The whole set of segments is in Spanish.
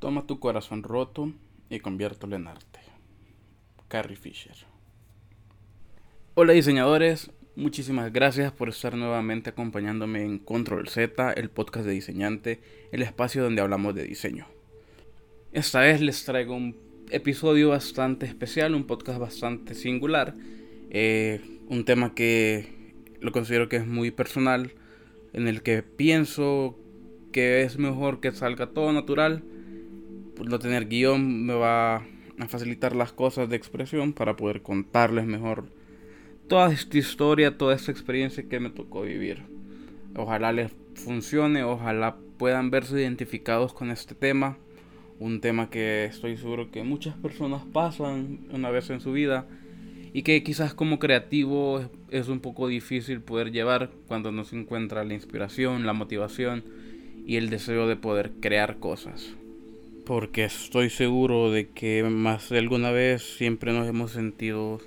Toma tu corazón roto y conviértelo en arte. Carrie Fisher. Hola diseñadores, muchísimas gracias por estar nuevamente acompañándome en Control Z, el podcast de diseñante, el espacio donde hablamos de diseño. Esta vez les traigo un episodio bastante especial, un podcast bastante singular, eh, un tema que lo considero que es muy personal, en el que pienso que es mejor que salga todo natural no tener guion me va a facilitar las cosas de expresión para poder contarles mejor toda esta historia, toda esta experiencia que me tocó vivir. Ojalá les funcione, ojalá puedan verse identificados con este tema, un tema que estoy seguro que muchas personas pasan una vez en su vida y que quizás como creativo es un poco difícil poder llevar cuando no se encuentra la inspiración, la motivación y el deseo de poder crear cosas porque estoy seguro de que más de alguna vez siempre nos hemos sentido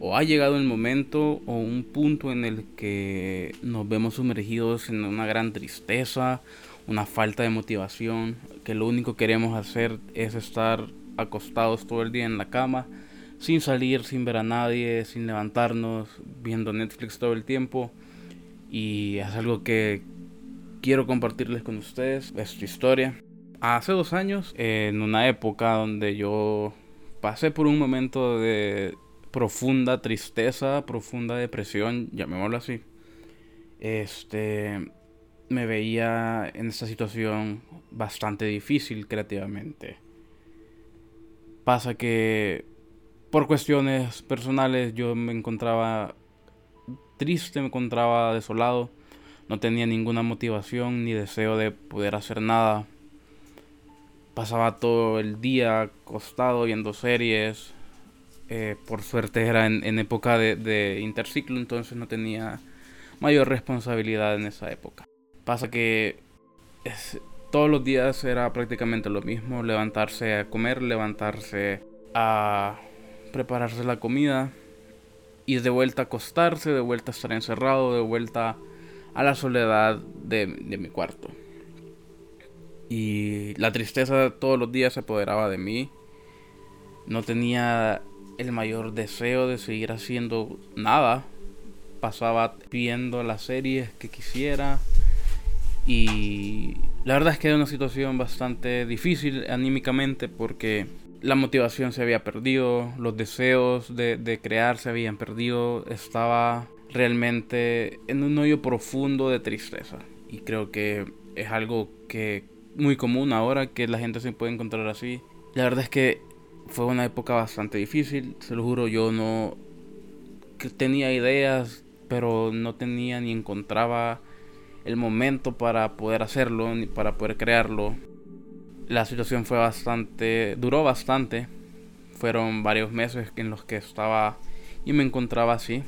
o ha llegado el momento o un punto en el que nos vemos sumergidos en una gran tristeza, una falta de motivación, que lo único que queremos hacer es estar acostados todo el día en la cama, sin salir, sin ver a nadie, sin levantarnos, viendo Netflix todo el tiempo. Y es algo que quiero compartirles con ustedes, esta historia hace dos años, en una época donde yo pasé por un momento de profunda tristeza, profunda depresión, llamémoslo así, este, me veía en esta situación bastante difícil creativamente. Pasa que por cuestiones personales yo me encontraba triste, me encontraba desolado, no tenía ninguna motivación ni deseo de poder hacer nada pasaba todo el día acostado viendo series. Eh, por suerte era en, época de, interciclo, entonces no tenía mayor responsabilidad en esa época. Pasa que todos los días era prácticamente lo mismo, levantarse a comer, levantarse a prepararse la comida y de vuelta a acostarse, de vuelta a estar encerrado, de vuelta a la soledad de mi cuarto. Y la tristeza todos los días se apoderaba de mí. No tenía el mayor deseo de seguir haciendo nada. Pasaba viendo las series que quisiera. Y la verdad es que era una situación bastante difícil anímicamente porque la motivación se había perdido, los deseos de, de crear se habían perdido. Estaba realmente en un hoyo profundo de tristeza. Y creo que es algo que muy común ahora que la gente se puede encontrar así. La verdad es que fue una época bastante difícil, se lo juro, yo no tenía ideas, pero no tenía ni encontraba el momento para poder hacerlo, ni para poder crearlo. La situación fue bastante, duró bastante. Fueron varios meses en los que estaba y me encontraba así.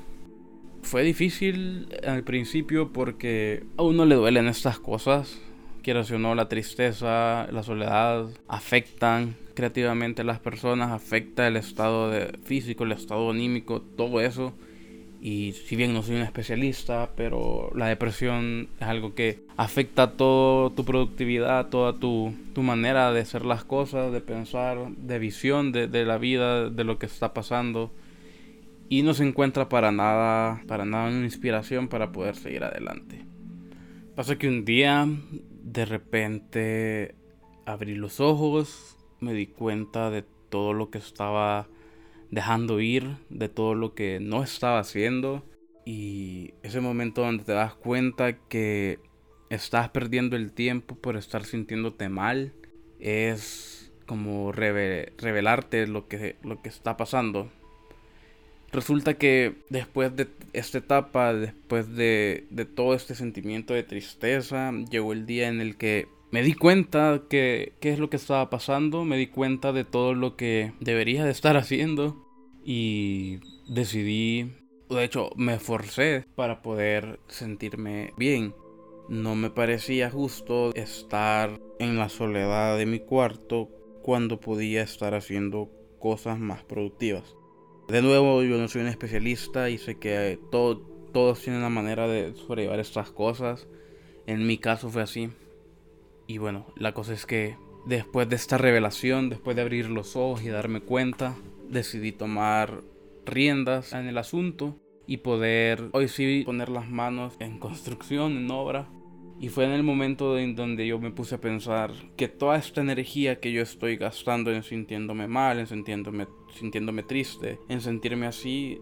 Fue difícil al principio porque a uno le duelen estas cosas quieras o no, la tristeza, la soledad afectan creativamente a las personas, afecta el estado de físico, el estado anímico, todo eso. Y si bien no soy un especialista, pero la depresión es algo que afecta toda tu productividad, toda tu, tu, manera de hacer las cosas, de pensar, de visión de, de la vida, de lo que está pasando. Y no se encuentra para nada, para nada una inspiración para poder seguir adelante. Pasa que un día de repente abrí los ojos, me di cuenta de todo lo que estaba dejando ir, de todo lo que no estaba haciendo. Y ese momento donde te das cuenta que estás perdiendo el tiempo por estar sintiéndote mal, es como revelarte lo que, lo que está pasando. Resulta que después de esta etapa, después de, todo este sentimiento de tristeza, llegó el día en el que me di cuenta que qué es lo que estaba pasando, me di cuenta de todo lo que debería de estar haciendo y decidí, de hecho me esforcé para poder sentirme bien. No me parecía justo estar en la soledad de mi cuarto cuando podía estar haciendo cosas más productivas. De nuevo, yo no soy un especialista y sé que todo, todos tienen una manera de sobrellevar estas cosas. En mi caso fue así. Y bueno, la cosa es que después de esta revelación, después de abrir los ojos y darme cuenta, decidí tomar riendas en el asunto y poder hoy sí poner las manos en construcción, en obra. Y fue en el momento en donde yo me puse a pensar que toda esta energía que yo estoy gastando en sintiéndome mal, en sintiéndome, sintiéndome triste, en sentirme así,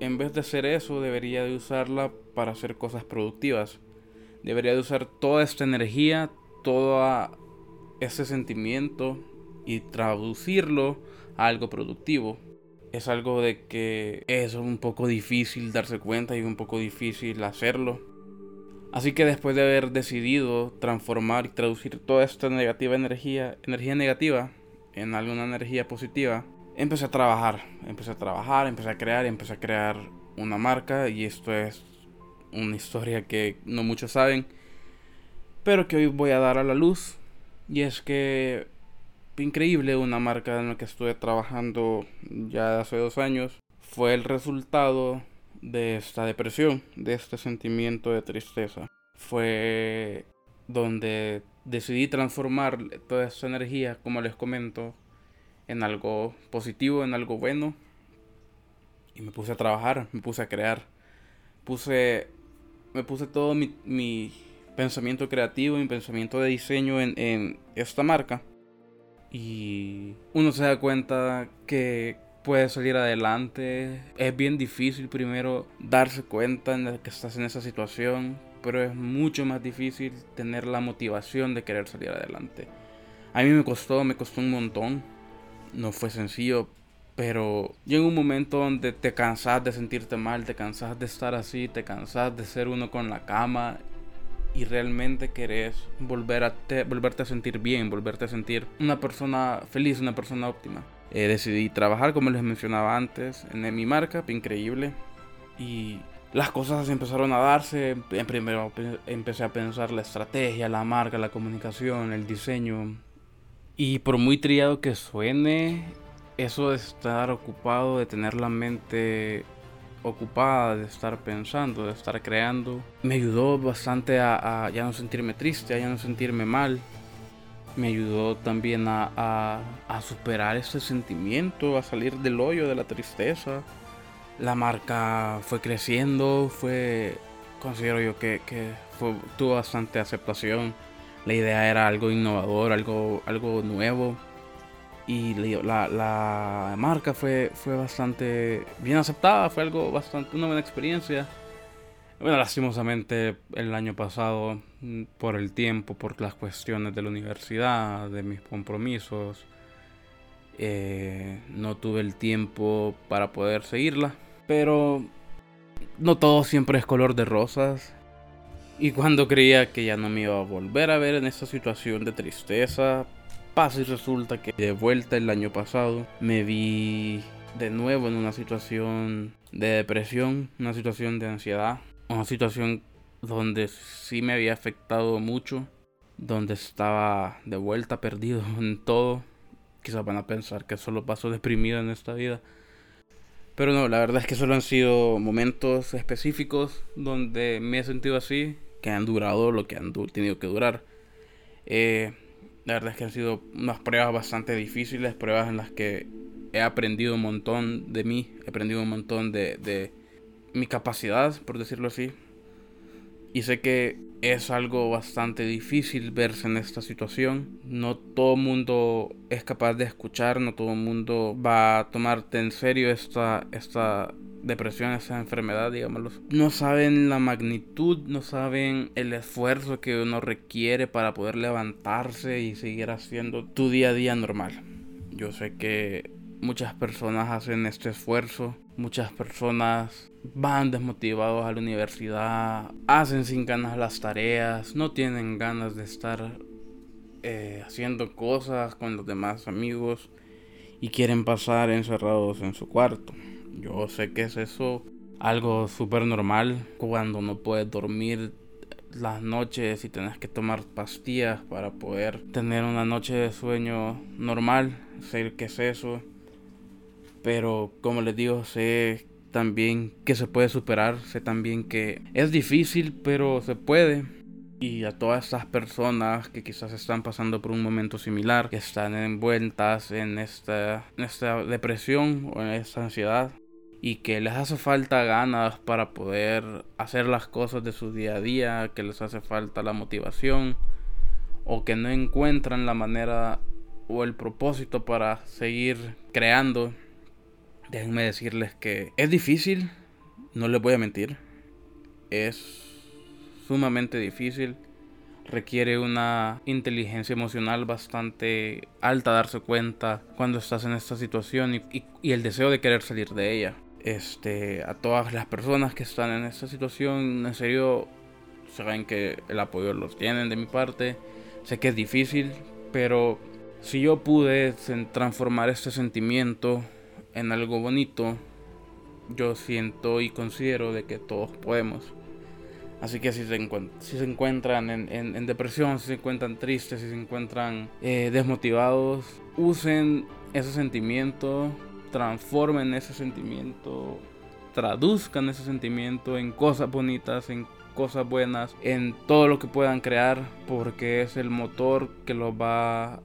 en vez de hacer eso, debería de usarla para hacer cosas productivas. Debería de usar toda esta energía, todo ese sentimiento y traducirlo a algo productivo es algo de que es un poco difícil darse cuenta y un poco difícil hacerlo. Así que después de haber decidido transformar y traducir toda esta negativa energía, energía negativa en alguna energía positiva, empecé a trabajar, empecé a trabajar, empecé a crear, empecé a crear una marca y esto es una historia que no muchos saben, pero que hoy voy a dar a la luz. Y es que increíble, una marca en la que estuve trabajando ya hace dos años, fue el resultado de esta depresión, de este sentimiento de tristeza. Fue donde decidí transformar toda esa energía, como les comento, en algo positivo, en algo bueno. Y me puse a trabajar, me puse a crear. Puse, me puse todo mi, mi pensamiento creativo, mi pensamiento de diseño en, en esta marca y uno se da cuenta que puede salir adelante. Es bien difícil primero darse cuenta de que estás en esa situación, pero es mucho más difícil tener la motivación de querer salir adelante. A mí me costó, me costó un montón. No fue sencillo, pero llega un momento donde te cansas de sentirte mal, te cansas de estar así, te cansas de ser uno con la cama y realmente querés volver a volverte a sentir bien, volverte a sentir una persona feliz, una persona óptima. Eh, decidí trabajar, como les mencionaba antes, en mi marca, increíble. Y las cosas empezaron a darse. En primero empecé a pensar la estrategia, la marca, la comunicación, el diseño. Y por muy triado que suene, eso de estar ocupado, de tener la mente ocupada de estar pensando, de estar creando, me ayudó bastante a, ya no sentirme triste, a ya no sentirme mal. Me ayudó también a, a, superar ese sentimiento, a salir del hoyo de la tristeza. La marca fue creciendo, fue, considero yo que, que tuvo bastante aceptación. La idea era algo innovador, algo, algo nuevo y la, la, marca fue, fue bastante bien aceptada, fue algo bastante, una buena experiencia. Bueno, lastimosamente el año pasado, mm, por el tiempo, por las cuestiones de la universidad, de mis compromisos, eh, no tuve el tiempo para poder seguirla. Pero no todo siempre es color de rosas. Y cuando creía que ya no me iba a volver a ver en esa situación de tristeza, pasa resulta que de vuelta el año pasado me vi de nuevo en una situación de depresión, una situación de ansiedad, una situación donde sí me había afectado mucho, donde estaba de vuelta perdido en todo. Quizás van a pensar que solo paso deprimido en esta vida. Pero no, la verdad es que solo han sido momentos específicos donde me he sentido así, que han durado lo que han tenido que durar. Eh, la verdad es que han sido unas pruebas bastante difíciles, pruebas en las que he aprendido un montón de mí, he aprendido un montón de, de mi capacidad, por decirlo así. Y sé que es algo bastante difícil verse en esta situación. No todo mundo es capaz de escuchar, no todo mundo va a tomarte en serio esta, esta depresión, esa enfermedad, digámoslo. No saben la magnitud, no saben el esfuerzo que uno requiere para poder levantarse y seguir haciendo tu día a día normal. Yo sé que muchas personas hacen este esfuerzo, muchas personas van desmotivados a la universidad, hacen sin ganas las tareas, no tienen ganas de estar eh, haciendo cosas con los demás amigos y quieren pasar encerrados en su cuarto. Yo sé que es eso algo súper normal cuando no puedes dormir las noches y tenés que tomar pastillas para poder tener una noche de sueño normal. Sé que es eso. Pero como les digo, sé también que se puede superar. Sé también que es difícil, pero se puede. y a todas estas personas que quizás están pasando por un momento similar, que están envueltas en esta, en esta depresión o en esta ansiedad y que les hace falta ganas para poder hacer las cosas de su día a día, que les hace falta la motivación o que no encuentran la manera o el propósito para seguir creando. Déjenme decirles que es difícil, no les voy a mentir. Es sumamente difícil. Requiere una inteligencia emocional bastante alta darse cuenta cuando estás en esta situación y, el deseo de querer salir de ella. Este, a todas las personas que están en esta situación, en serio, saben que el apoyo los tienen de mi parte. Sé que es difícil, pero si yo pude transformar este sentimiento en algo bonito, yo siento y considero de que todos podemos. Así que si se, si se encuentran en, depresión, si se encuentran tristes, si se encuentran eh, desmotivados, usen ese sentimiento, transformen ese sentimiento, traduzcan ese sentimiento en cosas bonitas, en cosas buenas, en todo lo que puedan crear, porque es el motor que los va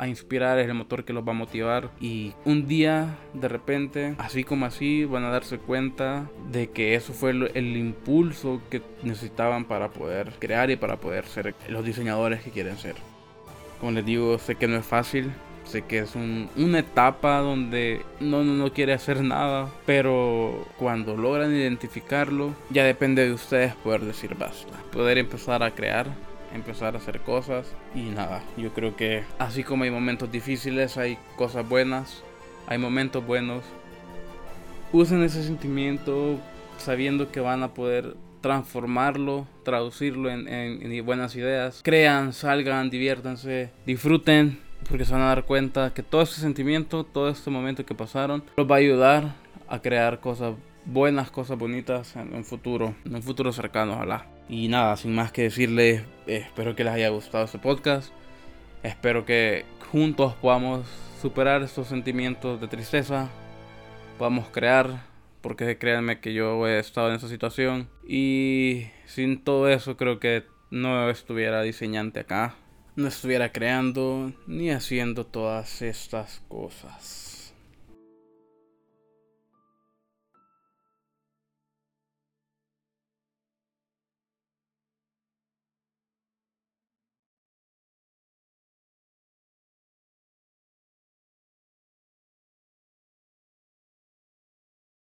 a inspirar, es el motor que los va a motivar. Y un día, de repente, así como así, van a darse cuenta de que eso fue el, impulso que necesitaban para poder crear y para poder ser los diseñadores que quieren ser. Como les digo, sé que no es fácil, Sé que es una etapa donde no, no, no, quiere hacer nada, pero cuando logran identificarlo, ya depende de ustedes poder decir basta. Poder empezar a crear, empezar a hacer cosas y nada, yo creo que así como hay momentos difíciles, hay cosas buenas, hay momentos buenos. Usen ese sentimiento sabiendo que van a poder transformarlo, traducirlo en, en, buenas ideas. Crean, salgan, diviértanse, disfruten, porque se van a dar cuenta que todo ese sentimiento, todo este momento que pasaron, los va a ayudar a crear cosas buenas, cosas bonitas en un futuro, en un futuro cercano, ojalá. Y nada, sin más que decirles, espero que les haya gustado este podcast. Espero que juntos podamos superar estos sentimientos de tristeza, podamos crear, porque créanme que yo he estado en esa situación. Y sin todo eso creo que no estuviera diseñante acá, no estuviera creando ni haciendo todas estas cosas.